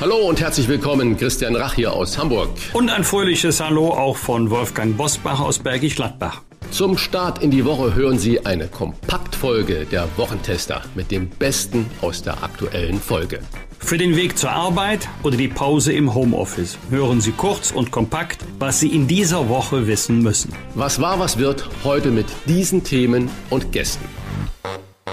Hallo und herzlich willkommen, Christian Rach hier aus Hamburg. Und ein fröhliches Hallo auch von Wolfgang Bosbach aus Bergisch Gladbach. Zum Start in die Woche hören Sie eine Kompaktfolge der Wochentester mit dem Besten aus der aktuellen Folge. Für den Weg zur Arbeit oder die Pause im Homeoffice hören Sie kurz und kompakt, was Sie in dieser Woche wissen müssen. Was war, was wird heute mit diesen Themen und Gästen?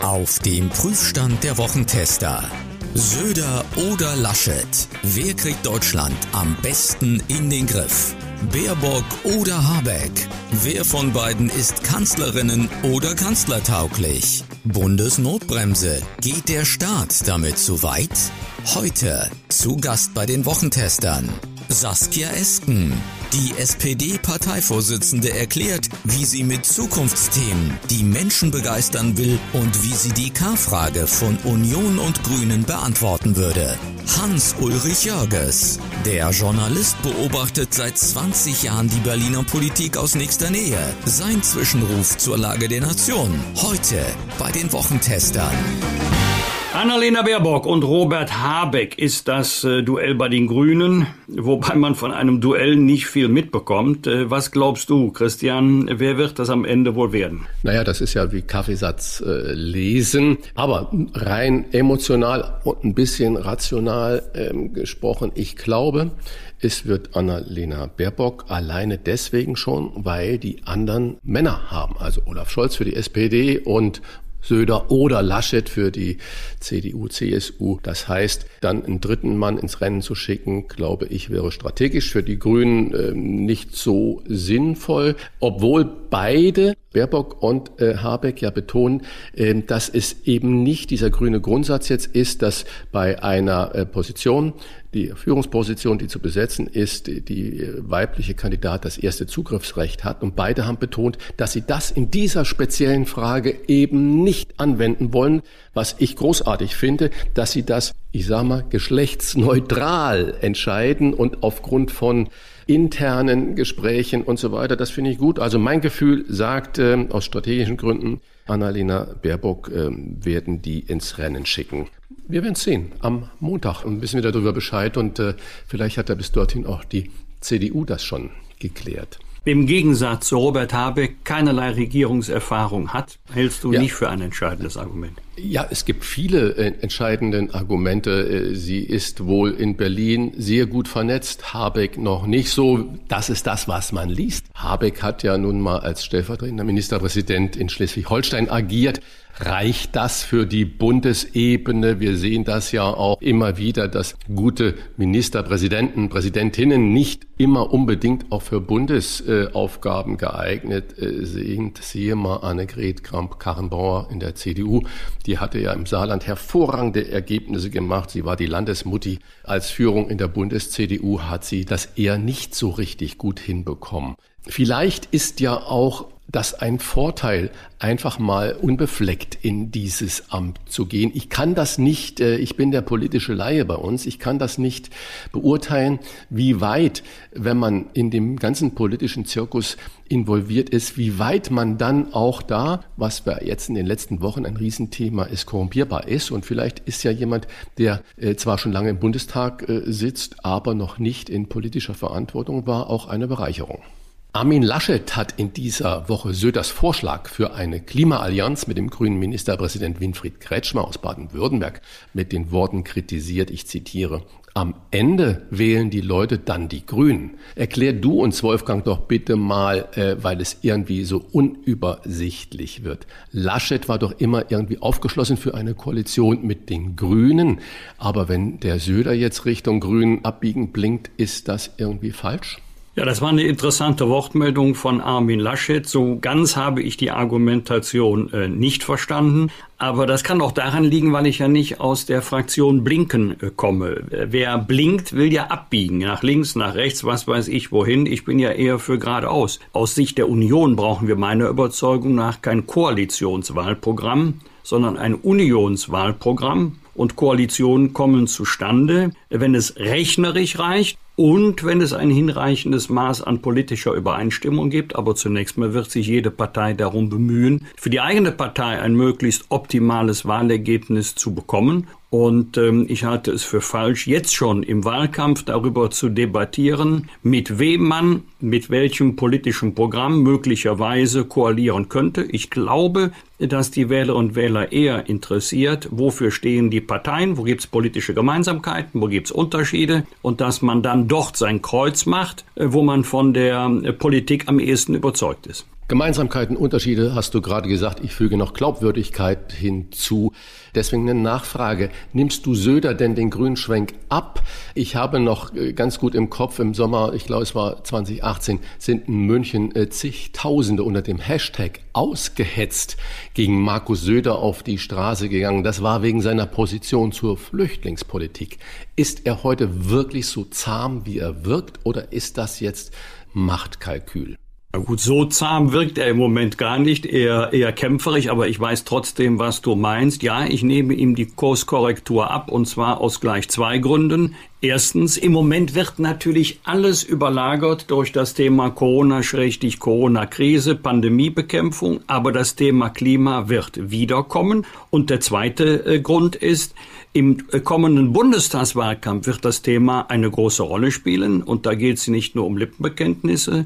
Auf dem Prüfstand der Wochentester. Söder oder Laschet? Wer kriegt Deutschland am besten in den Griff? Baerbock oder Habeck? Wer von beiden ist Kanzlerinnen oder kanzlertauglich? Bundesnotbremse. Geht der Staat damit zu weit? Heute zu Gast bei den Wochentestern. Saskia Esken. Die SPD-Parteivorsitzende erklärt, wie sie mit Zukunftsthemen die Menschen begeistern will und wie sie die K-Frage von Union und Grünen beantworten würde. Hans-Ulrich Jörges. Der Journalist beobachtet seit 20 Jahren die Berliner Politik aus nächster Nähe. Sein Zwischenruf zur Lage der Nation. Heute bei den Wochentestern. Annalena Baerbock und Robert Habeck ist das äh, Duell bei den Grünen, wobei man von einem Duell nicht viel mitbekommt. Äh, was glaubst du, Christian, wer wird das am Ende wohl werden? Naja, das ist ja wie Kaffeesatz äh, lesen, aber rein emotional und ein bisschen rational ähm, gesprochen, ich glaube, es wird Annalena Baerbock alleine deswegen schon, weil die anderen Männer haben. Also Olaf Scholz für die SPD und Söder oder Laschet für die CDU, CSU. Das heißt, dann einen dritten Mann ins Rennen zu schicken, glaube ich, wäre strategisch für die Grünen äh, nicht so sinnvoll, obwohl beide Baerbock und äh, Habeck ja betonen, äh, dass es eben nicht dieser grüne Grundsatz jetzt ist, dass bei einer äh, Position, die Führungsposition, die zu besetzen ist, die, die weibliche Kandidat das erste Zugriffsrecht hat. Und beide haben betont, dass sie das in dieser speziellen Frage eben nicht anwenden wollen, was ich großartig finde, dass sie das, ich sage mal, geschlechtsneutral entscheiden und aufgrund von internen Gesprächen und so weiter. Das finde ich gut. Also mein Gefühl sagt äh, aus strategischen Gründen, Annalena Baerbock äh, werden die ins Rennen schicken. Wir werden sehen. Am Montag wissen wir darüber Bescheid und äh, vielleicht hat er bis dorthin auch die CDU das schon geklärt im Gegensatz zu Robert Habeck keinerlei Regierungserfahrung hat, hältst du ja. nicht für ein entscheidendes Argument. Ja, es gibt viele äh, entscheidende Argumente. Äh, sie ist wohl in Berlin sehr gut vernetzt, Habeck noch nicht so. Das ist das, was man liest. Habeck hat ja nun mal als stellvertretender Ministerpräsident in Schleswig-Holstein agiert. Reicht das für die Bundesebene? Wir sehen das ja auch immer wieder, dass gute Ministerpräsidenten, Präsidentinnen nicht immer unbedingt auch für Bundesaufgaben geeignet äh, sind. Siehe mal Annegret Kramp-Karrenbauer in der CDU. Die hatte ja im Saarland hervorragende Ergebnisse gemacht. Sie war die Landesmutti. Als Führung in der Bundes-CDU hat sie das eher nicht so richtig gut hinbekommen. Vielleicht ist ja auch das ein Vorteil, einfach mal unbefleckt in dieses Amt zu gehen. Ich kann das nicht, äh, ich bin der politische Laie bei uns, ich kann das nicht beurteilen, wie weit, wenn man in dem ganzen politischen Zirkus involviert ist, wie weit man dann auch da, was wir jetzt in den letzten Wochen ein Riesenthema ist, korrumpierbar ist. Und vielleicht ist ja jemand, der äh, zwar schon lange im Bundestag äh, sitzt, aber noch nicht in politischer Verantwortung war, auch eine Bereicherung. Armin Laschet hat in dieser Woche Söders Vorschlag für eine Klimaallianz mit dem grünen Ministerpräsident Winfried Kretschmer aus Baden-Württemberg mit den Worten kritisiert, ich zitiere, am Ende wählen die Leute dann die Grünen. Erklär du uns, Wolfgang, doch bitte mal, äh, weil es irgendwie so unübersichtlich wird. Laschet war doch immer irgendwie aufgeschlossen für eine Koalition mit den Grünen. Aber wenn der Söder jetzt Richtung Grünen abbiegen blinkt, ist das irgendwie falsch? Ja, das war eine interessante Wortmeldung von Armin Laschet. So ganz habe ich die Argumentation äh, nicht verstanden. Aber das kann auch daran liegen, weil ich ja nicht aus der Fraktion Blinken äh, komme. Wer blinkt, will ja abbiegen. Nach links, nach rechts, was weiß ich wohin. Ich bin ja eher für geradeaus. Aus Sicht der Union brauchen wir meiner Überzeugung nach kein Koalitionswahlprogramm, sondern ein Unionswahlprogramm und Koalitionen kommen zustande, wenn es rechnerisch reicht und wenn es ein hinreichendes Maß an politischer Übereinstimmung gibt. Aber zunächst mal wird sich jede Partei darum bemühen, für die eigene Partei ein möglichst optimales Wahlergebnis zu bekommen. Und ähm, ich halte es für falsch, jetzt schon im Wahlkampf darüber zu debattieren, mit wem man, mit welchem politischen Programm möglicherweise koalieren könnte. Ich glaube, dass die Wähler und Wähler eher interessiert, wofür stehen die Parteien, wo gibt es politische Gemeinsamkeiten, wo gibt es Unterschiede und dass man dann dort sein Kreuz macht, äh, wo man von der äh, Politik am ehesten überzeugt ist. Gemeinsamkeiten, Unterschiede hast du gerade gesagt. Ich füge noch Glaubwürdigkeit hinzu. Deswegen eine Nachfrage. Nimmst du Söder denn den Grünschwenk ab? Ich habe noch äh, ganz gut im Kopf, im Sommer, ich glaube es war 2018, sind in München äh, zigtausende unter dem Hashtag ausgehetzt gegen Markus Söder auf die Straße gegangen. Das war wegen seiner Position zur Flüchtlingspolitik. Ist er heute wirklich so zahm, wie er wirkt, oder ist das jetzt Machtkalkül? Na gut, so zahm wirkt er im Moment gar nicht, eher, eher kämpferig, aber ich weiß trotzdem, was du meinst. Ja, ich nehme ihm die Kurskorrektur ab und zwar aus gleich zwei Gründen. Erstens, im Moment wird natürlich alles überlagert durch das Thema Corona-Corona-Krise, Pandemiebekämpfung, aber das Thema Klima wird wiederkommen. Und der zweite äh, Grund ist, im äh, kommenden Bundestagswahlkampf wird das Thema eine große Rolle spielen und da geht es nicht nur um Lippenbekenntnisse,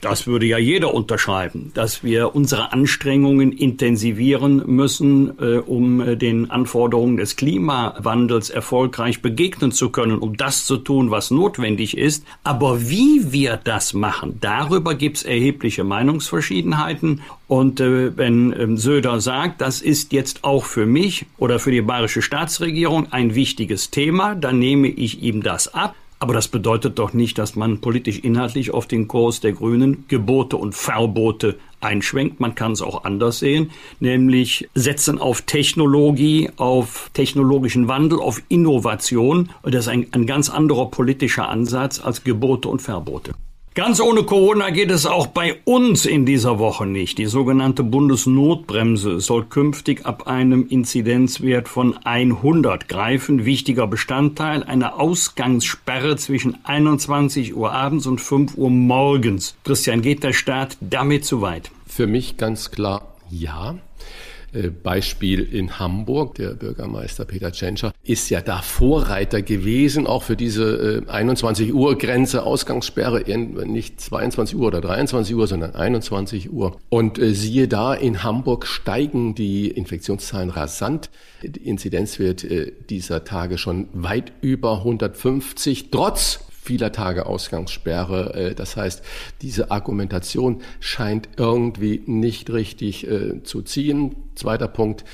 das würde ja jeder unterschreiben, dass wir unsere Anstrengungen intensivieren müssen, äh, um den Anforderungen des Klimawandels erfolgreich begegnen zu können, um das zu tun, was notwendig ist. Aber wie wir das machen, darüber gibt es erhebliche Meinungsverschiedenheiten. Und wenn ähm, Söder sagt, das ist jetzt auch für mich oder für die bayerische Staatsregierung ein wichtiges Thema, dann nehme ich ihm das ab. Aber das bedeutet doch nicht, dass man politisch inhaltlich auf den Kurs der Grünen Gebote und Verbote einschwenkt. Man kann es auch anders sehen, nämlich setzen auf Technologie, auf technologischen Wandel, auf Innovation. Das ist ein, ein ganz anderer politischer Ansatz als Gebote und Verbote. Ganz ohne Corona geht es auch bei uns in dieser Woche nicht. Die sogenannte Bundesnotbremse soll künftig ab einem Inzidenzwert von 100 greifen. Wichtiger Bestandteil eine Ausgangssperre zwischen 21 Uhr abends und 5 Uhr morgens. Christian, geht der Staat damit zu weit? Für mich ganz klar ja. Äh, Beispiel in Hamburg, der Bürgermeister Peter Tschentscher ist ja da Vorreiter gewesen, auch für diese 21 äh, Uhr Grenze, Ausgangssperre, nicht 22 Uhr oder 23 Uhr, sondern 21 Uhr. Und äh, siehe da, in Hamburg steigen die Infektionszahlen rasant. Die Inzidenzwert dieser Tage schon weit über 150, trotz vieler Tage Ausgangssperre. Äh, das heißt, diese Argumentation scheint irgendwie nicht richtig äh, zu ziehen. Zweiter Punkt,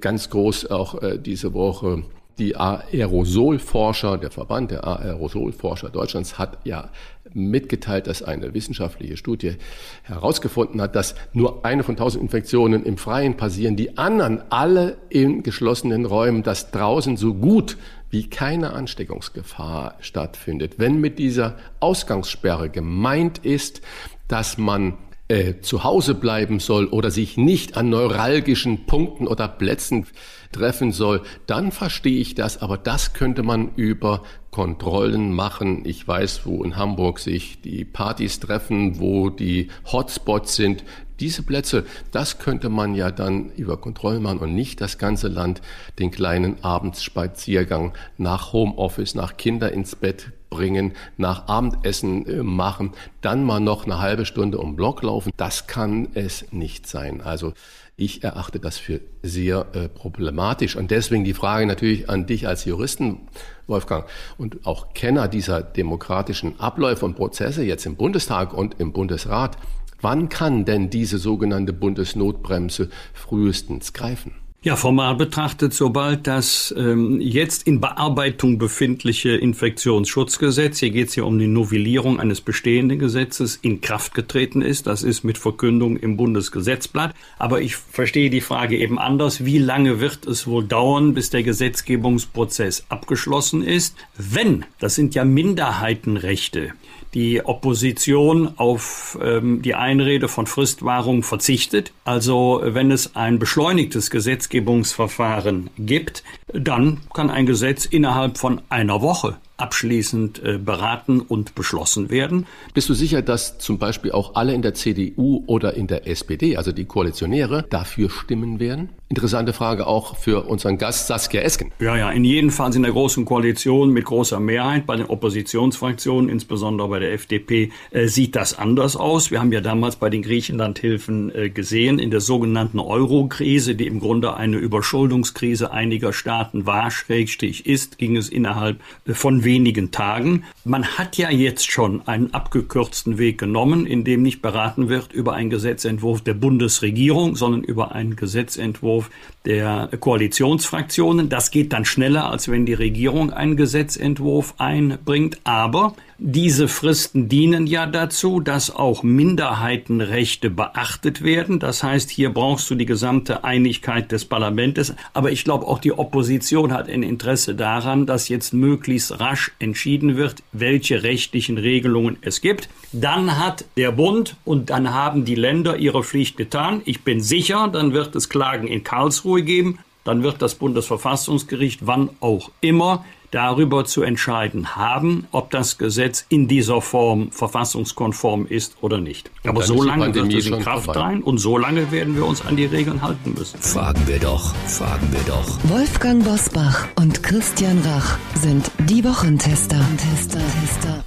ganz groß auch äh, diese Woche die Aerosolforscher, der Verband der Aerosolforscher Deutschlands hat ja mitgeteilt, dass eine wissenschaftliche Studie herausgefunden hat, dass nur eine von tausend Infektionen im Freien passieren, die anderen alle in geschlossenen Räumen, dass draußen so gut wie keine Ansteckungsgefahr stattfindet. Wenn mit dieser Ausgangssperre gemeint ist, dass man äh, zu Hause bleiben soll oder sich nicht an neuralgischen Punkten oder Plätzen treffen soll, dann verstehe ich das. Aber das könnte man über Kontrollen machen. Ich weiß, wo in Hamburg sich die Partys treffen, wo die Hotspots sind. Diese Plätze, das könnte man ja dann über Kontrollen machen und nicht das ganze Land den kleinen Abendsspaziergang nach Homeoffice, nach Kinder ins Bett bringen, nach Abendessen äh, machen, dann mal noch eine halbe Stunde um Block laufen. Das kann es nicht sein. Also ich erachte das für sehr äh, problematisch. Und deswegen die Frage natürlich an dich als Juristen, Wolfgang, und auch Kenner dieser demokratischen Abläufe und Prozesse jetzt im Bundestag und im Bundesrat. Wann kann denn diese sogenannte Bundesnotbremse frühestens greifen? Ja, formal betrachtet, sobald das ähm, jetzt in Bearbeitung befindliche Infektionsschutzgesetz, hier geht es ja um die Novellierung eines bestehenden Gesetzes, in Kraft getreten ist, das ist mit Verkündung im Bundesgesetzblatt. Aber ich verstehe die Frage eben anders. Wie lange wird es wohl dauern, bis der Gesetzgebungsprozess abgeschlossen ist? Wenn, das sind ja Minderheitenrechte, die Opposition auf ähm, die Einrede von Fristwahrung verzichtet. Also wenn es ein beschleunigtes Gesetzgebungsverfahren gibt, dann kann ein Gesetz innerhalb von einer Woche abschließend äh, beraten und beschlossen werden. Bist du sicher, dass zum Beispiel auch alle in der CDU oder in der SPD, also die Koalitionäre, dafür stimmen werden? Interessante Frage auch für unseren Gast Saskia Esken. Ja, ja, in jedem Fall in der großen Koalition mit großer Mehrheit. Bei den Oppositionsfraktionen, insbesondere bei der FDP, äh, sieht das anders aus. Wir haben ja damals bei den Griechenlandhilfen äh, gesehen, in der sogenannten Euro-Krise, die im Grunde eine Überschuldungskrise einiger Staaten war, schrägstrich ist, ging es innerhalb äh, von wenigen Tagen. Man hat ja jetzt schon einen abgekürzten Weg genommen, in dem nicht beraten wird über einen Gesetzentwurf der Bundesregierung, sondern über einen Gesetzentwurf Entwurf der Koalitionsfraktionen. Das geht dann schneller, als wenn die Regierung einen Gesetzentwurf einbringt. Aber diese Fristen dienen ja dazu, dass auch Minderheitenrechte beachtet werden. Das heißt, hier brauchst du die gesamte Einigkeit des Parlaments. Aber ich glaube, auch die Opposition hat ein Interesse daran, dass jetzt möglichst rasch entschieden wird, welche rechtlichen Regelungen es gibt. Dann hat der Bund und dann haben die Länder ihre Pflicht getan. Ich bin sicher, dann wird es Klagen in Karlsruhe geben. Dann wird das Bundesverfassungsgericht, wann auch immer, darüber zu entscheiden haben, ob das Gesetz in dieser Form verfassungskonform ist oder nicht. Aber so lange wird es in Kraft rein und so lange werden wir uns an die Regeln halten müssen. Fragen wir doch, fragen wir doch. Wolfgang Bosbach und Christian Rach sind die Wochentester. Tester, Tester.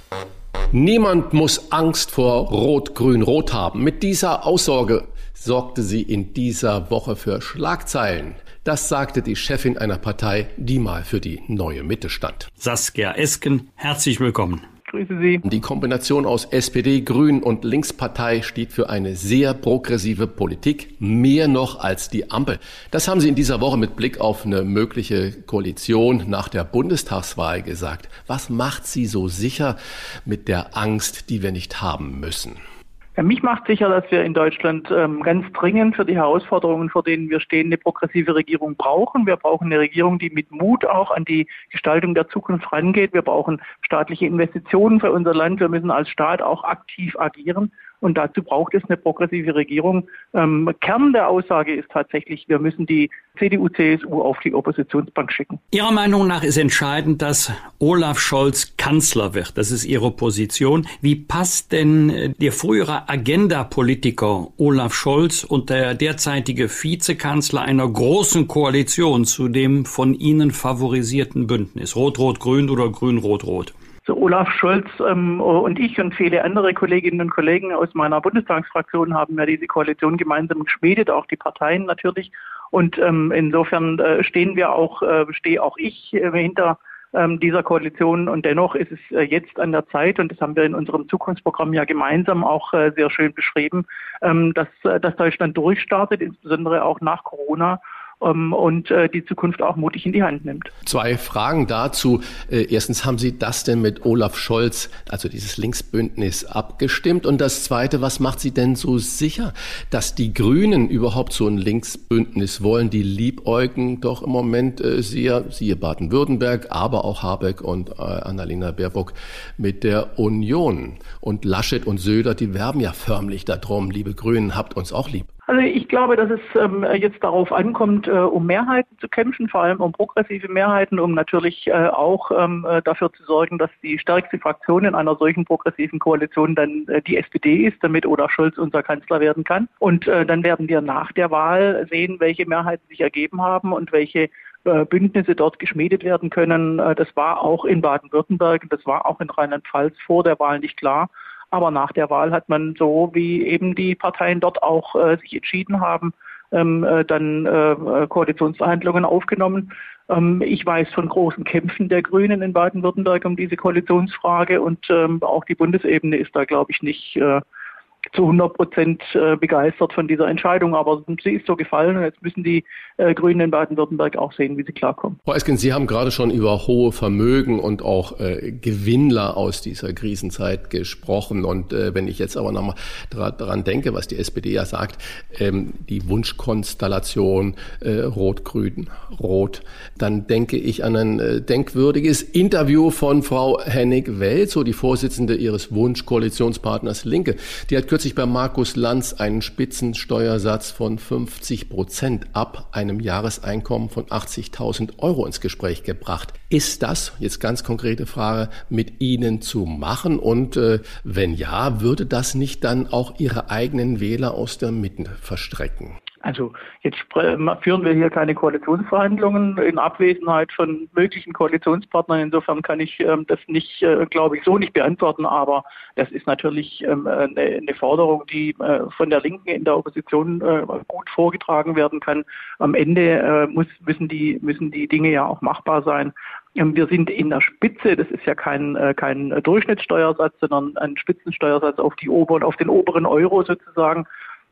Niemand muss Angst vor Rot-Grün-Rot haben. Mit dieser Aussage sorgte sie in dieser Woche für Schlagzeilen. Das sagte die Chefin einer Partei, die mal für die neue Mitte stand. Saskia Esken, herzlich willkommen. Grüße Sie. Die Kombination aus SPD, Grünen und Linkspartei steht für eine sehr progressive Politik, mehr noch als die Ampel. Das haben Sie in dieser Woche mit Blick auf eine mögliche Koalition nach der Bundestagswahl gesagt. Was macht Sie so sicher mit der Angst, die wir nicht haben müssen? Ja, mich macht sicher, dass wir in Deutschland ähm, ganz dringend für die Herausforderungen, vor denen wir stehen, eine progressive Regierung brauchen. Wir brauchen eine Regierung, die mit Mut auch an die Gestaltung der Zukunft rangeht. Wir brauchen staatliche Investitionen für unser Land. Wir müssen als Staat auch aktiv agieren. Und dazu braucht es eine progressive Regierung. Ähm, Kern der Aussage ist tatsächlich, wir müssen die CDU, CSU auf die Oppositionsbank schicken. Ihrer Meinung nach ist entscheidend, dass Olaf Scholz Kanzler wird. Das ist Ihre Position. Wie passt denn äh, der frühere Agenda-Politiker Olaf Scholz und der derzeitige Vizekanzler einer großen Koalition zu dem von Ihnen favorisierten Bündnis? Rot-Rot-Grün oder Grün-Rot-Rot? So Olaf Scholz ähm, und ich und viele andere Kolleginnen und Kollegen aus meiner Bundestagsfraktion haben ja diese Koalition gemeinsam geschmiedet, auch die Parteien natürlich. Und ähm, insofern äh, stehen wir auch, äh, stehe auch ich äh, hinter ähm, dieser Koalition. Und dennoch ist es äh, jetzt an der Zeit, und das haben wir in unserem Zukunftsprogramm ja gemeinsam auch äh, sehr schön beschrieben, ähm, dass, äh, dass Deutschland durchstartet, insbesondere auch nach Corona ähm, und äh, die Zukunft auch mutig in die Hand nimmt. Zwei Fragen dazu. Äh, erstens, haben Sie das denn mit Olaf Scholz, also dieses Linksbündnis, abgestimmt? Und das Zweite, was macht Sie denn so sicher, dass die Grünen überhaupt so ein Linksbündnis wollen? Die liebäugen doch im Moment äh, sehr, siehe Baden-Württemberg, aber auch Habeck und äh, Annalena Baerbock mit der Union. Und Laschet und Söder, die werben ja förmlich darum, liebe Grünen, habt uns auch lieb. Also ich glaube, dass es ähm, jetzt darauf ankommt, äh, um Mehrheiten zu kämpfen, vor allem um progressive Mehrheiten, um natürlich äh, auch ähm, äh, dafür zu sorgen, dass die stärkste Fraktion in einer solchen progressiven Koalition dann äh, die SPD ist, damit Olaf Scholz unser Kanzler werden kann. Und äh, dann werden wir nach der Wahl sehen, welche Mehrheiten sich ergeben haben und welche äh, Bündnisse dort geschmiedet werden können. Das war auch in Baden-Württemberg, das war auch in Rheinland-Pfalz vor der Wahl nicht klar. Aber nach der Wahl hat man so, wie eben die Parteien dort auch äh, sich entschieden haben, ähm, äh, dann äh, Koalitionsverhandlungen aufgenommen. Ähm, ich weiß von großen Kämpfen der Grünen in Baden-Württemberg um diese Koalitionsfrage und ähm, auch die Bundesebene ist da, glaube ich, nicht äh, zu 100 Prozent äh, begeistert von dieser Entscheidung. Aber sie ist so gefallen und jetzt müssen die äh, Grünen in Baden-Württemberg auch sehen, wie sie klarkommen. Frau Esken, Sie haben gerade schon über hohe Vermögen und auch äh, Gewinnler aus dieser Krisenzeit gesprochen. Und äh, wenn ich jetzt aber nochmal daran denke, was die SPD ja sagt, ähm, die Wunschkonstellation äh, Rot-Grün, Rot, dann denke ich an ein äh, denkwürdiges Interview von Frau Hennig-Welz, so die Vorsitzende ihres Wunschkoalitionspartners Linke. Die hat bei Markus Lanz einen Spitzensteuersatz von 50 Prozent ab einem Jahreseinkommen von 80.000 Euro ins Gespräch gebracht. Ist das, jetzt ganz konkrete Frage, mit Ihnen zu machen? Und äh, wenn ja, würde das nicht dann auch Ihre eigenen Wähler aus der Mitte verstrecken? Also jetzt führen wir hier keine Koalitionsverhandlungen in Abwesenheit von möglichen Koalitionspartnern. Insofern kann ich ähm, das nicht, äh, glaube ich, so nicht beantworten. Aber das ist natürlich ähm, eine, eine, Forderung, die äh, von der Linken in der Opposition äh, gut vorgetragen werden kann. Am Ende äh, muss, müssen, die, müssen die Dinge ja auch machbar sein. Ähm, wir sind in der Spitze, das ist ja kein, äh, kein Durchschnittssteuersatz, sondern ein Spitzensteuersatz auf die oberen, auf den oberen Euro sozusagen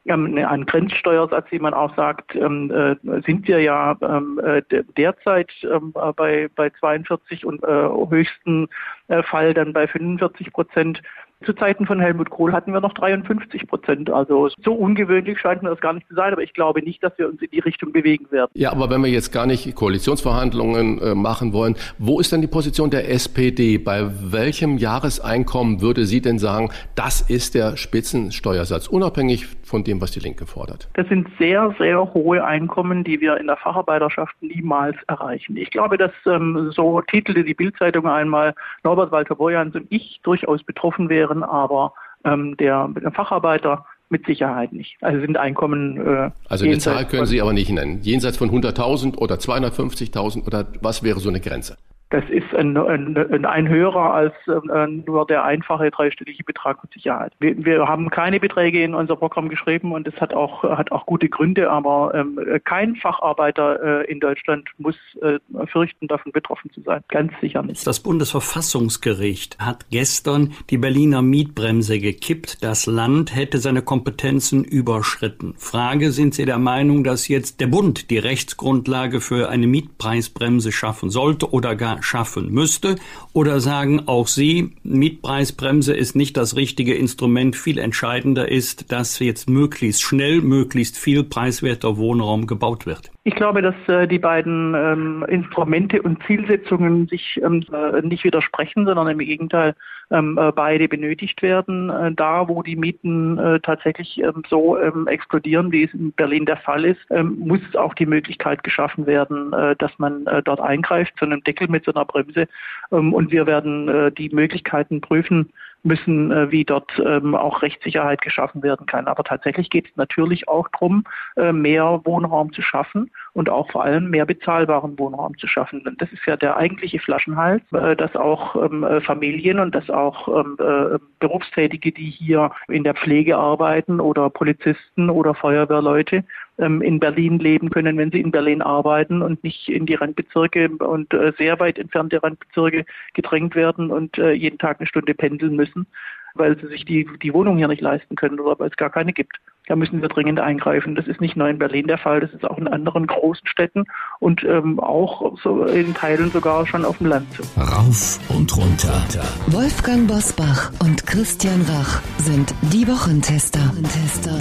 ähm, ein Grenzsteuersatz, wie man auch sagt, ähm, äh, sind wir ja ähm, äh, derzeit ähm, bei, bei 42 und äh, höchsten äh, Fall dann bei 45 Prozent. Zu Zeiten von Helmut Kohl hatten wir noch 53 Prozent. Also so ungewöhnlich scheint mir das gar nicht zu sein, aber ich glaube nicht, dass wir uns in die Richtung bewegen werden. Ja, aber wenn wir jetzt gar nicht Koalitionsverhandlungen äh, machen wollen, wo ist denn die Position der SPD? Bei welchem Jahreseinkommen würde sie denn sagen, das ist der Spitzensteuersatz, unabhängig von dem, was die Linke fordert? Das sind sehr, sehr hohe Einkommen, die wir in der Facharbeiterschaft niemals erreichen. Ich glaube, dass ähm, so titelte die Bildzeitung einmal, Norbert Walter Borjans und ich durchaus betroffen wären, aber ähm, der, der Facharbeiter mit Sicherheit nicht. Also sind Einkommen. Äh, also eine Zahl können Sie aber nicht nennen. Jenseits von 100.000 oder 250.000 oder was wäre so eine Grenze? Das ist ein, ein, ein höherer als äh, nur der einfache dreistellige Betrag mit Sicherheit. Wir, wir, haben keine Beträge in unser Programm geschrieben und es hat auch, hat auch gute Gründe, aber ähm, kein Facharbeiter äh, in Deutschland muss äh, fürchten, davon betroffen zu sein. Ganz sicher nicht. Das Bundesverfassungsgericht hat gestern die Berliner Mietbremse gekippt. Das Land hätte seine Kompetenzen überschritten. Frage, sind Sie der Meinung, dass jetzt der Bund die Rechtsgrundlage für eine Mietpreisbremse schaffen sollte oder gar schaffen müsste? Oder sagen auch Sie, Mietpreisbremse ist nicht das richtige Instrument, viel entscheidender ist, dass jetzt möglichst schnell, möglichst viel preiswerter Wohnraum gebaut wird? Ich glaube, dass äh, die beiden ähm, Instrumente und Zielsetzungen sich ähm, äh, nicht widersprechen, sondern im Gegenteil ähm, äh, beide benötigt werden. Äh, da, wo die Mieten äh, tatsächlich ähm, so ähm, explodieren, wie es in Berlin der Fall ist, ähm, muss auch die Möglichkeit geschaffen werden, dass man dort eingreift, zu einem Deckel mit so einer Bremse. Und wir werden die Möglichkeiten prüfen, müssen, äh, wie dort ähm, auch Rechtssicherheit geschaffen werden kann. Aber tatsächlich geht es natürlich auch darum, äh, mehr Wohnraum zu schaffen und auch vor allem mehr bezahlbaren Wohnraum zu schaffen. Und das ist ja der eigentliche Flaschenhals, äh, dass auch ähm, äh, Familien und dass auch ähm, äh, Berufstätige, die hier in der Pflege arbeiten oder Polizisten oder Feuerwehrleute, in Berlin leben können, wenn sie in Berlin arbeiten und nicht in die Randbezirke und äh, sehr weit entfernte Randbezirke gedrängt werden und äh, jeden Tag eine Stunde pendeln müssen, weil sie sich die, die Wohnung hier nicht leisten können oder weil es gar keine gibt. Da müssen wir dringend eingreifen. Das ist nicht nur in Berlin der Fall, das ist auch in anderen großen Städten und ähm, auch so in Teilen sogar schon auf dem Land. Rauf und runter. Wolfgang Bosbach und Christian Rach sind die Wochentester. Tester.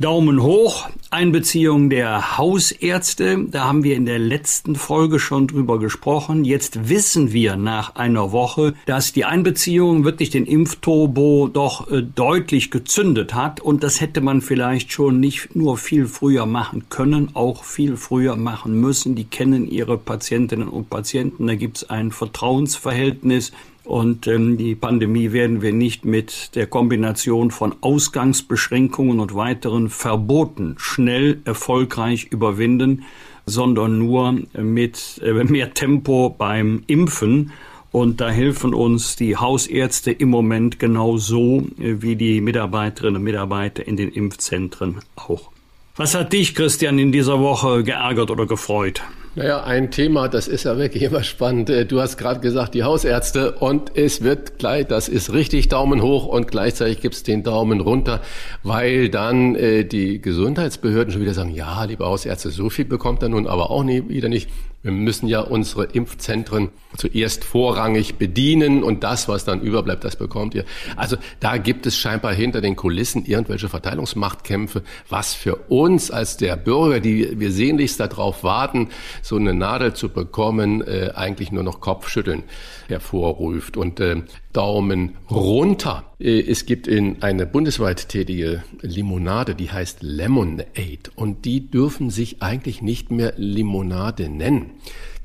Daumen hoch, Einbeziehung der Hausärzte, da haben wir in der letzten Folge schon drüber gesprochen. Jetzt wissen wir nach einer Woche, dass die Einbeziehung wirklich den Impfturbo doch äh, deutlich gezündet hat. Und das hätte man vielleicht schon nicht nur viel früher machen können, auch viel früher machen müssen. Die kennen ihre Patientinnen und Patienten, da gibt es ein Vertrauensverhältnis und ähm, die Pandemie werden wir nicht mit der Kombination von Ausgangsbeschränkungen und weiteren Verboten schnell erfolgreich überwinden, sondern nur mit äh, mehr Tempo beim Impfen. Und da helfen uns die Hausärzte im Moment genauso äh, wie die Mitarbeiterinnen und Mitarbeiter in den Impfzentren auch. Was hat dich, Christian, in dieser Woche geärgert oder gefreut? Naja, ein Thema, das ist ja wirklich immer spannend. Äh, du hast gerade gesagt, die Hausärzte und es wird gleich, das ist richtig Daumen hoch und gleichzeitig gibt's den Daumen runter, weil dann äh, die Gesundheitsbehörden schon wieder sagen, ja, liebe Hausärzte, so viel bekommt er nun aber auch nie, wieder nicht. Wir müssen ja unsere Impfzentren zuerst vorrangig bedienen und das, was dann überbleibt, das bekommt ihr. Also da gibt es scheinbar hinter den Kulissen irgendwelche Verteilungsmachtkämpfe, was für uns als der Bürger, die wir sehnlichst darauf warten, so eine Nadel zu bekommen, äh, eigentlich nur noch Kopfschütteln hervorruft. Und äh, Daumen runter. Äh, es gibt in eine bundesweit tätige Limonade, die heißt Lemonade und die dürfen sich eigentlich nicht mehr Limonade nennen.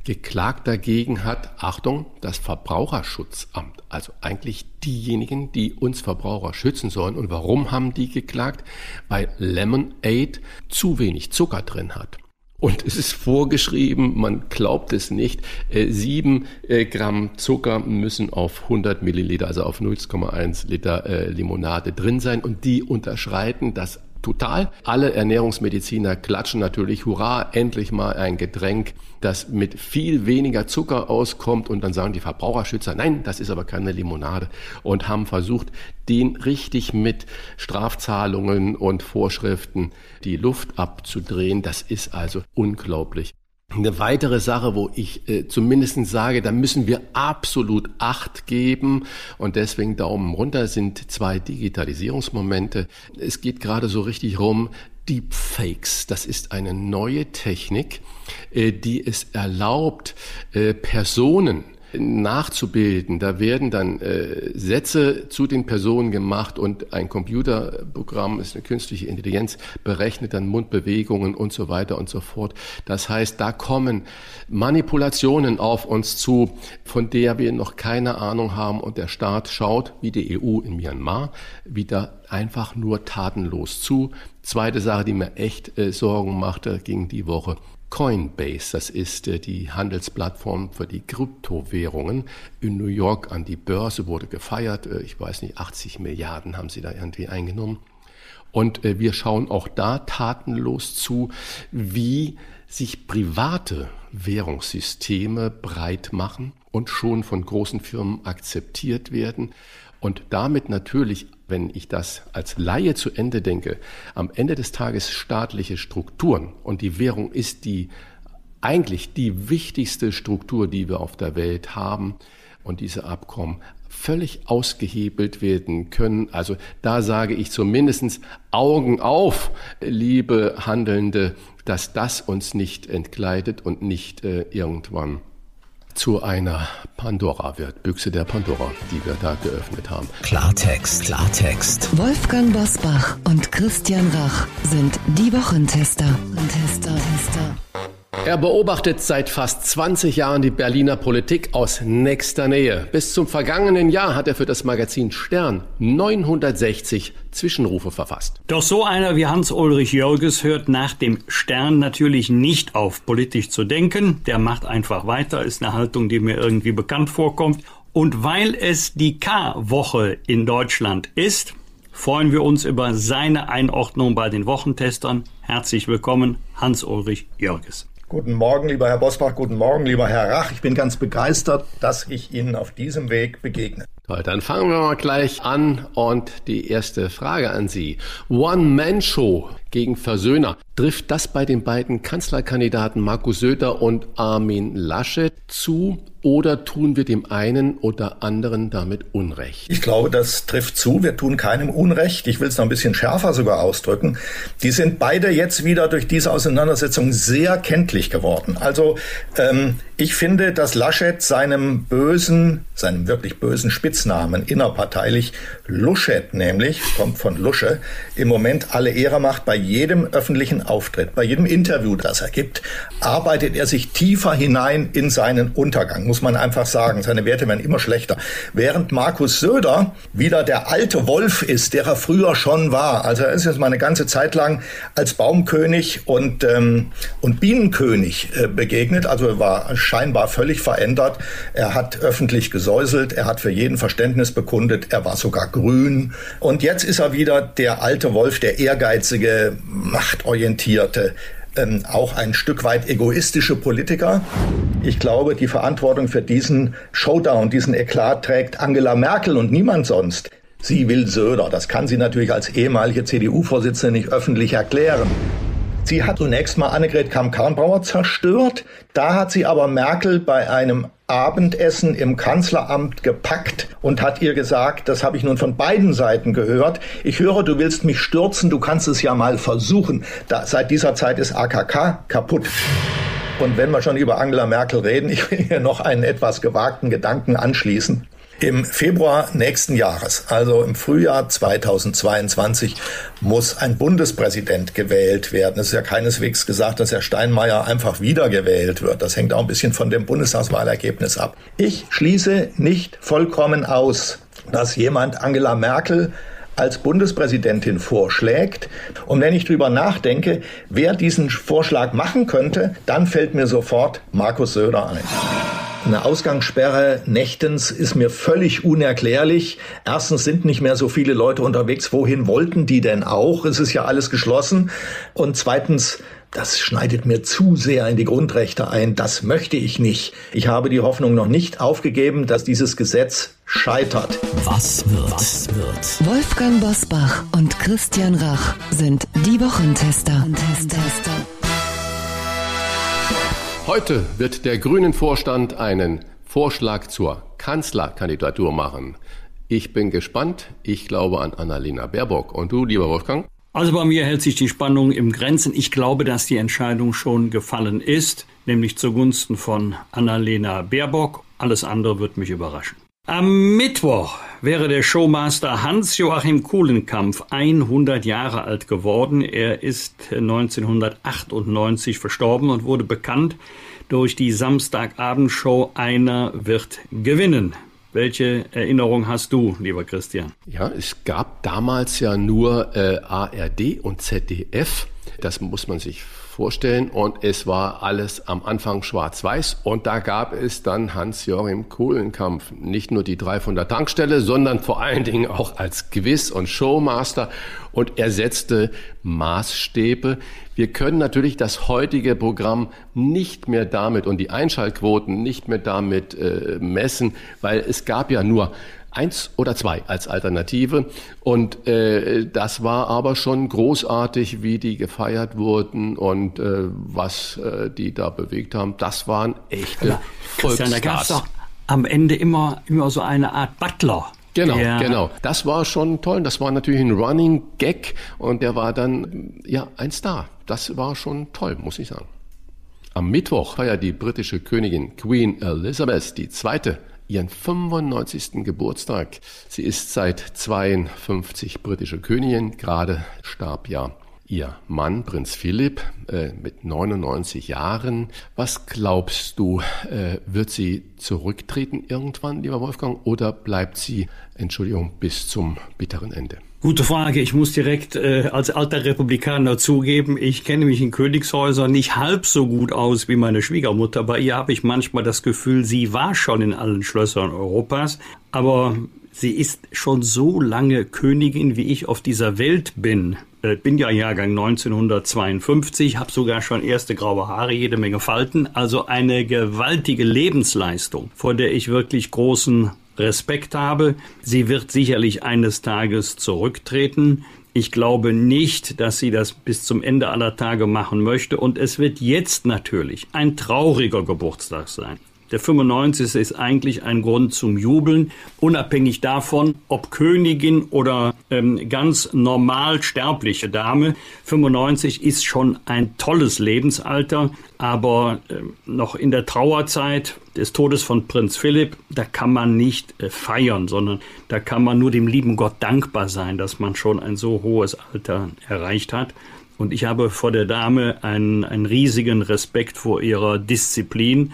Geklagt dagegen hat, Achtung, das Verbraucherschutzamt, also eigentlich diejenigen, die uns Verbraucher schützen sollen. Und warum haben die geklagt? Weil Lemonade zu wenig Zucker drin hat. Und es ist vorgeschrieben, man glaubt es nicht, äh, sieben äh, Gramm Zucker müssen auf 100 Milliliter, also auf 0,1 Liter äh, Limonade drin sein. Und die unterschreiten das total. Alle Ernährungsmediziner klatschen natürlich, hurra, endlich mal ein Getränk, das mit viel weniger Zucker auskommt. Und dann sagen die Verbraucherschützer, nein, das ist aber keine Limonade. Und haben versucht, den richtig mit Strafzahlungen und Vorschriften die Luft abzudrehen. Das ist also unglaublich. Eine weitere Sache, wo ich äh, zumindest sage, da müssen wir absolut Acht geben und deswegen Daumen runter sind zwei Digitalisierungsmomente. Es geht gerade so richtig rum, Deepfakes. Das ist eine neue Technik, äh, die es erlaubt, äh, Personen nachzubilden. Da werden dann äh, Sätze zu den Personen gemacht und ein Computerprogramm ist eine künstliche Intelligenz, berechnet dann Mundbewegungen und so weiter und so fort. Das heißt, da kommen Manipulationen auf uns zu, von der wir noch keine Ahnung haben und der Staat schaut, wie die EU in Myanmar, wieder einfach nur tatenlos zu. Zweite Sache, die mir echt äh, Sorgen machte, ging die Woche Coinbase, das ist äh, die Handelsplattform für die Kryptowährungen in New York an die Börse, wurde gefeiert. Äh, ich weiß nicht, 80 Milliarden haben sie da irgendwie eingenommen. Und äh, wir schauen auch da tatenlos zu, wie sich private Währungssysteme breit machen und schon von großen Firmen akzeptiert werden und damit natürlich wenn ich das als Laie zu Ende denke, am Ende des Tages staatliche Strukturen und die Währung ist die eigentlich die wichtigste Struktur, die wir auf der Welt haben und diese Abkommen völlig ausgehebelt werden können. Also da sage ich zumindest Augen auf, liebe Handelnde, dass das uns nicht entgleitet und nicht äh, irgendwann zu einer Pandora wird, Büchse der Pandora, die wir da geöffnet haben. Klartext, Klartext. Wolfgang Bosbach und Christian Rach sind die Wochentester. Tester, Tester. Er beobachtet seit fast 20 Jahren die Berliner Politik aus nächster Nähe. Bis zum vergangenen Jahr hat er für das Magazin Stern 960 Zwischenrufe verfasst. Doch so einer wie Hans-Ulrich Jörges hört nach dem Stern natürlich nicht auf, politisch zu denken. Der macht einfach weiter, ist eine Haltung, die mir irgendwie bekannt vorkommt. Und weil es die K-Woche in Deutschland ist, freuen wir uns über seine Einordnung bei den Wochentestern. Herzlich willkommen, Hans-Ulrich Jörges. Guten Morgen, lieber Herr Bosbach. Guten Morgen, lieber Herr Rach. Ich bin ganz begeistert, dass ich Ihnen auf diesem Weg begegne. Toll, dann fangen wir mal gleich an und die erste Frage an Sie. One-Man-Show gegen Versöhner. Trifft das bei den beiden Kanzlerkandidaten Markus Söder und Armin Laschet zu oder tun wir dem einen oder anderen damit Unrecht? Ich glaube, das trifft zu. Wir tun keinem Unrecht. Ich will es noch ein bisschen schärfer sogar ausdrücken. Die sind beide jetzt wieder durch diese Auseinandersetzung sehr kenntlich geworden. Also ähm, ich finde, dass Laschet seinem bösen, seinem wirklich bösen Spitznamen innerparteilich Luschet nämlich, kommt von Lusche, im Moment alle Ehre macht bei jedem öffentlichen Auftritt, bei jedem Interview, das er gibt, arbeitet er sich tiefer hinein in seinen Untergang, muss man einfach sagen. Seine Werte werden immer schlechter. Während Markus Söder wieder der alte Wolf ist, der er früher schon war. Also er ist jetzt mal eine ganze Zeit lang als Baumkönig und, ähm, und Bienenkönig äh, begegnet. Also er war scheinbar völlig verändert. Er hat öffentlich gesäuselt, er hat für jeden Verständnis bekundet, er war sogar grün. Und jetzt ist er wieder der alte Wolf, der ehrgeizige, machtorientierte, ähm, auch ein Stück weit egoistische Politiker. Ich glaube, die Verantwortung für diesen Showdown, diesen Eklat trägt Angela Merkel und niemand sonst. Sie will Söder. Das kann sie natürlich als ehemalige CDU-Vorsitzende nicht öffentlich erklären. Sie hat zunächst mal Annegret Kamm-Karrenbauer zerstört. Da hat sie aber Merkel bei einem Abendessen im Kanzleramt gepackt und hat ihr gesagt, das habe ich nun von beiden Seiten gehört, ich höre, du willst mich stürzen, du kannst es ja mal versuchen. Da, seit dieser Zeit ist AKK kaputt. Und wenn wir schon über Angela Merkel reden, ich will hier noch einen etwas gewagten Gedanken anschließen. Im Februar nächsten Jahres, also im Frühjahr 2022, muss ein Bundespräsident gewählt werden. Es ist ja keineswegs gesagt, dass Herr Steinmeier einfach wiedergewählt wird. Das hängt auch ein bisschen von dem Bundestagswahlergebnis ab. Ich schließe nicht vollkommen aus, dass jemand Angela Merkel als Bundespräsidentin vorschlägt. Und wenn ich drüber nachdenke, wer diesen Vorschlag machen könnte, dann fällt mir sofort Markus Söder ein. Eine Ausgangssperre nächtens ist mir völlig unerklärlich. Erstens sind nicht mehr so viele Leute unterwegs. Wohin wollten die denn auch? Es ist ja alles geschlossen. Und zweitens, das schneidet mir zu sehr in die Grundrechte ein. Das möchte ich nicht. Ich habe die Hoffnung noch nicht aufgegeben, dass dieses Gesetz scheitert. Was wird? Was wird? Wolfgang Bosbach und Christian Rach sind die Wochentester. Heute wird der Grünen Vorstand einen Vorschlag zur Kanzlerkandidatur machen. Ich bin gespannt. Ich glaube an Annalena Baerbock. Und du, lieber Wolfgang? Also bei mir hält sich die Spannung im Grenzen. Ich glaube, dass die Entscheidung schon gefallen ist, nämlich zugunsten von Annalena Baerbock. Alles andere wird mich überraschen. Am Mittwoch wäre der Showmaster Hans-Joachim Kuhlenkampf 100 Jahre alt geworden. Er ist 1998 verstorben und wurde bekannt durch die Samstagabendshow Einer wird gewinnen. Welche Erinnerung hast du, lieber Christian? Ja, es gab damals ja nur äh, ARD und ZDF. Das muss man sich vorstellen. Und es war alles am Anfang schwarz-weiß. Und da gab es dann Hans-Joachim Kohlenkampf. Nicht nur die drei von der Tankstelle, sondern vor allen Dingen auch als Quiz- und Showmaster. Und er setzte Maßstäbe. Wir können natürlich das heutige Programm nicht mehr damit und die Einschaltquoten nicht mehr damit äh, messen, weil es gab ja nur eins oder zwei als Alternative. Und äh, das war aber schon großartig, wie die gefeiert wurden und äh, was äh, die da bewegt haben. Das waren echte Volksstars. Da es doch am Ende immer, immer so eine Art Butler. Genau, ja. genau. Das war schon toll. Das war natürlich ein Running Gag und der war dann ja ein Star. Das war schon toll, muss ich sagen. Am Mittwoch feiert die britische Königin Queen Elizabeth II ihren 95. Geburtstag. Sie ist seit 52 britische Königin, gerade starb ja ihr Mann, Prinz Philipp, äh, mit 99 Jahren. Was glaubst du, äh, wird sie zurücktreten irgendwann, lieber Wolfgang, oder bleibt sie, Entschuldigung, bis zum bitteren Ende? Gute Frage. Ich muss direkt äh, als alter Republikaner zugeben, ich kenne mich in Königshäusern nicht halb so gut aus wie meine Schwiegermutter. Bei ihr habe ich manchmal das Gefühl, sie war schon in allen Schlössern Europas, aber sie ist schon so lange Königin, wie ich auf dieser Welt bin. Ich bin ja Jahrgang 1952, habe sogar schon erste graue Haare, jede Menge Falten, also eine gewaltige Lebensleistung, vor der ich wirklich großen Respekt habe. Sie wird sicherlich eines Tages zurücktreten. Ich glaube nicht, dass sie das bis zum Ende aller Tage machen möchte. Und es wird jetzt natürlich ein trauriger Geburtstag sein. Der 95. ist eigentlich ein Grund zum Jubeln, unabhängig davon, ob Königin oder ähm, ganz normal sterbliche Dame. 95 ist schon ein tolles Lebensalter, aber äh, noch in der Trauerzeit des Todes von Prinz Philipp, da kann man nicht äh, feiern, sondern da kann man nur dem lieben Gott dankbar sein, dass man schon ein so hohes Alter erreicht hat. Und ich habe vor der Dame einen, einen riesigen Respekt vor ihrer Disziplin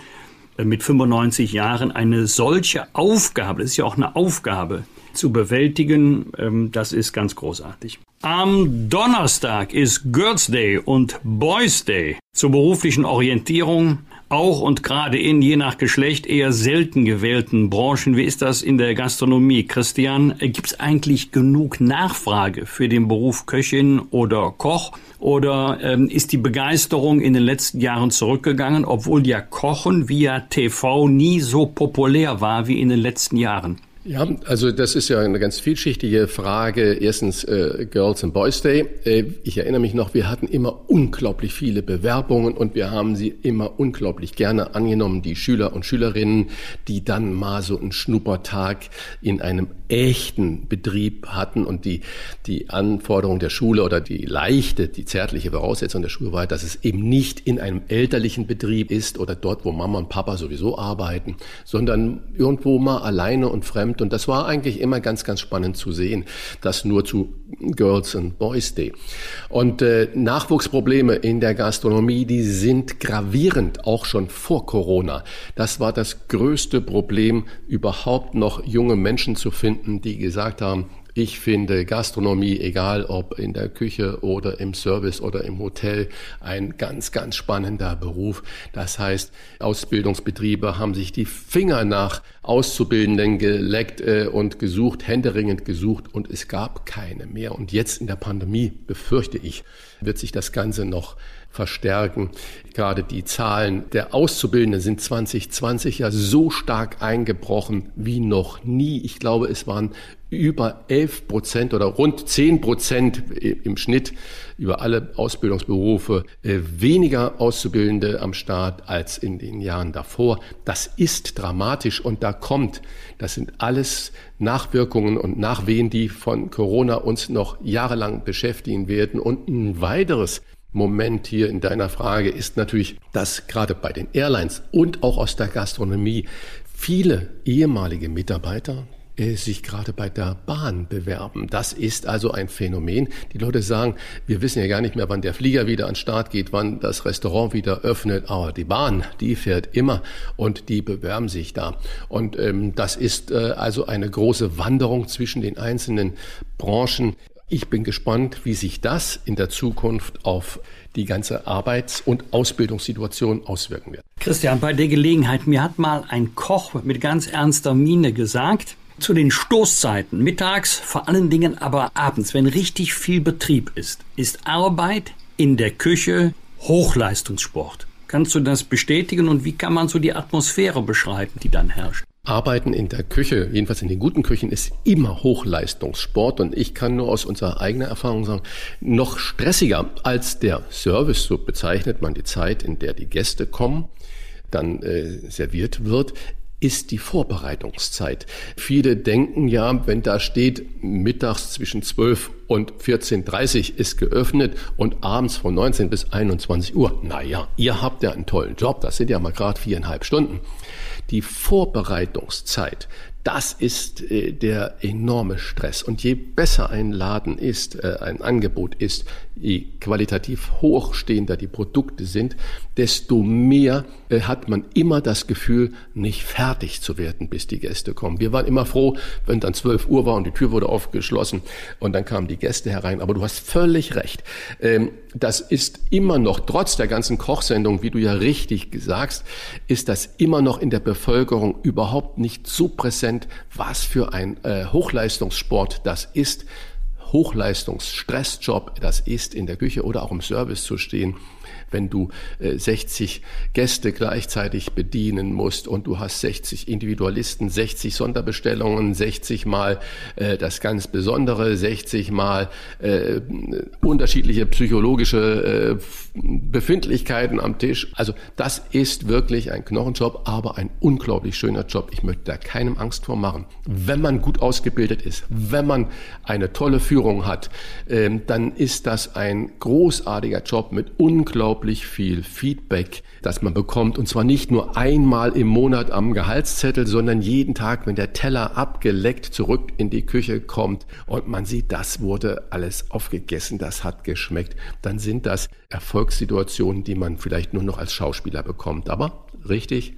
äh, mit 95 Jahren eine solche Aufgabe, das ist ja auch eine Aufgabe, zu bewältigen, ähm, das ist ganz großartig. Am Donnerstag ist Girls Day und Boys Day. Zur beruflichen Orientierung auch und gerade in je nach Geschlecht eher selten gewählten Branchen. Wie ist das in der Gastronomie? Christian, gibt es eigentlich genug Nachfrage für den Beruf Köchin oder Koch? Oder ähm, ist die Begeisterung in den letzten Jahren zurückgegangen, obwohl ja Kochen via TV nie so populär war wie in den letzten Jahren? Ja, also das ist ja eine ganz vielschichtige Frage. Erstens äh, Girls and Boys Day. Äh, ich erinnere mich noch, wir hatten immer unglaublich viele Bewerbungen und wir haben sie immer unglaublich gerne angenommen, die Schüler und Schülerinnen, die dann mal so einen Schnuppertag in einem echten Betrieb hatten und die, die Anforderung der Schule oder die leichte, die zärtliche Voraussetzung der Schule war, dass es eben nicht in einem elterlichen Betrieb ist oder dort, wo Mama und Papa sowieso arbeiten, sondern irgendwo mal alleine und fremd fremd. Und das war eigentlich immer ganz, ganz spannend zu sehen. Das nur zu Girls and Boys Day. Und äh, Nachwuchsprobleme in der Gastronomie, die sind gravierend, auch schon vor Corona. Das war das größte Problem, überhaupt noch junge Menschen zu finden, die gesagt haben, ich finde Gastronomie, egal ob in der Küche oder im Service oder im Hotel, ein ganz, ganz spannender Beruf. Das heißt, Ausbildungsbetriebe haben sich die Finger nach Auszubildenden geleckt äh, und gesucht, händeringend gesucht und es gab keine mehr. Und jetzt in der Pandemie, befürchte ich, wird sich das Ganze noch verstärken. Gerade die Zahlen der Auszubildenden sind 2020 ja so stark eingebrochen wie noch nie. Ich glaube, es waren über 11 Prozent oder rund 10 Prozent im Schnitt über alle Ausbildungsberufe äh, weniger Auszubildende am Start als in den Jahren davor. Das ist dramatisch und da kommt, das sind alles Nachwirkungen und Nachwehen, die von Corona uns noch jahrelang beschäftigen werden. Und ein weiteres Moment hier in deiner Frage ist natürlich, dass gerade bei den Airlines und auch aus der Gastronomie viele ehemalige Mitarbeiter äh, sich gerade bei der Bahn bewerben. Das ist also ein Phänomen. Die Leute sagen, wir wissen ja gar nicht mehr, wann der Flieger wieder an Start geht, wann das Restaurant wieder öffnet, aber die Bahn, die fährt immer und die bewerben sich da. Und ähm, das ist äh, also eine große Wanderung zwischen den einzelnen Branchen. Ich bin gespannt, wie sich das in der Zukunft auf die ganze Arbeits- und Ausbildungssituation auswirken wird. Christian, bei der Gelegenheit, mir hat mal ein Koch mit ganz ernster Miene gesagt, zu den Stoßzeiten, mittags, vor allen Dingen aber abends, wenn richtig viel Betrieb ist, ist Arbeit in der Küche Hochleistungssport. Kannst du das bestätigen und wie kann man so die Atmosphäre beschreiben, die dann herrscht? Arbeiten in der Küche, jedenfalls in den guten Küchen, ist immer Hochleistungssport und ich kann nur aus unserer eigenen Erfahrung sagen, noch stressiger als der Service, so bezeichnet man die Zeit, in der die Gäste kommen, dann äh, serviert wird, ist die Vorbereitungszeit. Viele denken ja, wenn da steht, mittags zwischen 12 und 14.30 ist geöffnet und abends von 19 bis 21 Uhr. Naja, ihr habt ja einen tollen Job, das sind ja mal gerade viereinhalb Stunden. Die Vorbereitungszeit, das ist äh, der enorme Stress. Und je besser ein Laden ist, äh, ein Angebot ist, je qualitativ hochstehender die Produkte sind, desto mehr äh, hat man immer das Gefühl, nicht fertig zu werden, bis die Gäste kommen. Wir waren immer froh, wenn dann 12 Uhr war und die Tür wurde aufgeschlossen und dann kamen die Gäste herein. Aber du hast völlig recht. Ähm, das ist immer noch, trotz der ganzen Kochsendung, wie du ja richtig sagst, ist das immer noch in der Bevölkerung überhaupt nicht so präsent, was für ein äh, Hochleistungssport das ist. Hochleistungsstressjob das ist, in der Küche oder auch im Service zu stehen wenn du äh, 60 Gäste gleichzeitig bedienen musst und du hast 60 Individualisten, 60 Sonderbestellungen, 60 mal äh, das ganz Besondere, 60 mal äh, unterschiedliche psychologische äh, Befindlichkeiten am Tisch. Also das ist wirklich ein Knochenjob, aber ein unglaublich schöner Job. Ich möchte da keinem Angst vor machen. Wenn man gut ausgebildet ist, wenn man eine tolle Führung hat, äh, dann ist das ein großartiger Job mit unglaublich unglaublich viel Feedback, das man bekommt. Und zwar nicht nur einmal im Monat am Gehaltszettel, sondern jeden Tag, wenn der Teller abgeleckt zurück in die Küche kommt und man sieht, das wurde alles aufgegessen, das hat geschmeckt, dann sind das Erfolgssituationen, die man vielleicht nur noch als Schauspieler bekommt. Aber richtig,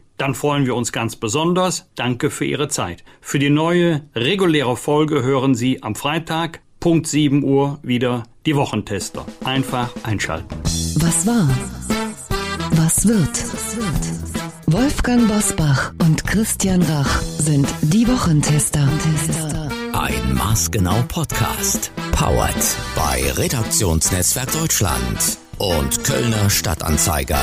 dann freuen wir uns ganz besonders. Danke für Ihre Zeit. Für die neue reguläre Folge hören Sie am Freitag Punkt 7 Uhr wieder die Wochentester. Einfach einschalten. Was war? Was wird? Wolfgang Bosbach und Christian Rach sind die Wochentester. Ein maßgenau Podcast. Powered bei Redaktionsnetzwerk Deutschland und Kölner Stadtanzeiger.